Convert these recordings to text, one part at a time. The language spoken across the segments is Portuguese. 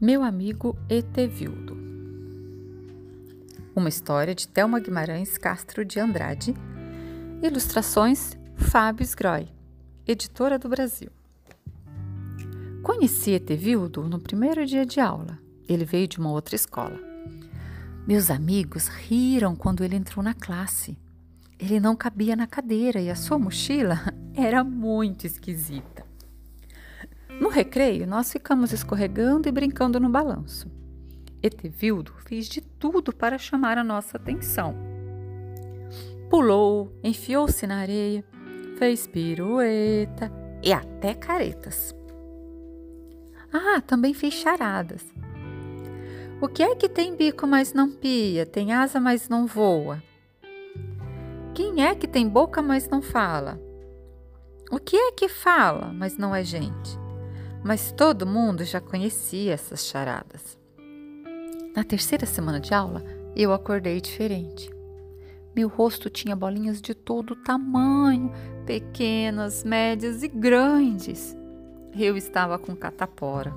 Meu amigo Etevildo. Uma história de Thelma Guimarães Castro de Andrade. Ilustrações Fábio Sgroy, editora do Brasil. Conheci Etevildo no primeiro dia de aula. Ele veio de uma outra escola. Meus amigos riram quando ele entrou na classe. Ele não cabia na cadeira e a sua mochila era muito esquisita. No recreio, nós ficamos escorregando e brincando no balanço. Etevildo fez de tudo para chamar a nossa atenção. Pulou, enfiou-se na areia, fez pirueta e até caretas. Ah, também fez charadas. O que é que tem bico, mas não pia, tem asa, mas não voa? Quem é que tem boca, mas não fala? O que é que fala, mas não é gente? Mas todo mundo já conhecia essas charadas. Na terceira semana de aula, eu acordei diferente. Meu rosto tinha bolinhas de todo tamanho, pequenas, médias e grandes. Eu estava com catapora.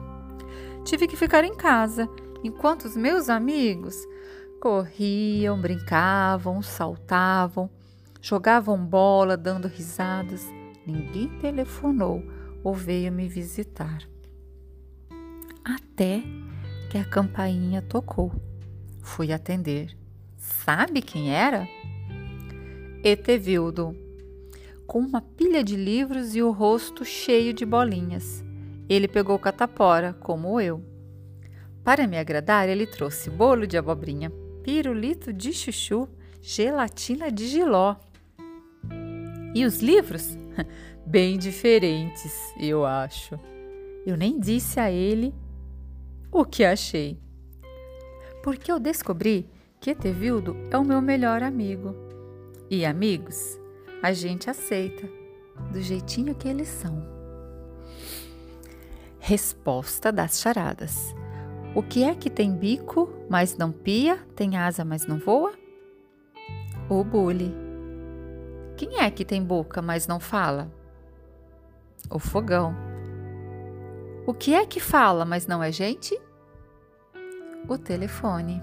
Tive que ficar em casa, enquanto os meus amigos corriam, brincavam, saltavam, jogavam bola, dando risadas. Ninguém telefonou ou veio me visitar. Até que a campainha tocou. Fui atender. Sabe quem era? Etevildo, com uma pilha de livros e o rosto cheio de bolinhas. Ele pegou catapora, como eu. Para me agradar, ele trouxe bolo de abobrinha, pirulito de chuchu, gelatina de giló. E os livros? bem diferentes, eu acho. Eu nem disse a ele o que achei. Porque eu descobri que Etevildo é o meu melhor amigo. E amigos, a gente aceita do jeitinho que eles são. Resposta das charadas. O que é que tem bico, mas não pia, tem asa, mas não voa? O bule. Quem é que tem boca, mas não fala? o fogão. O que é que fala, mas não é gente? O telefone.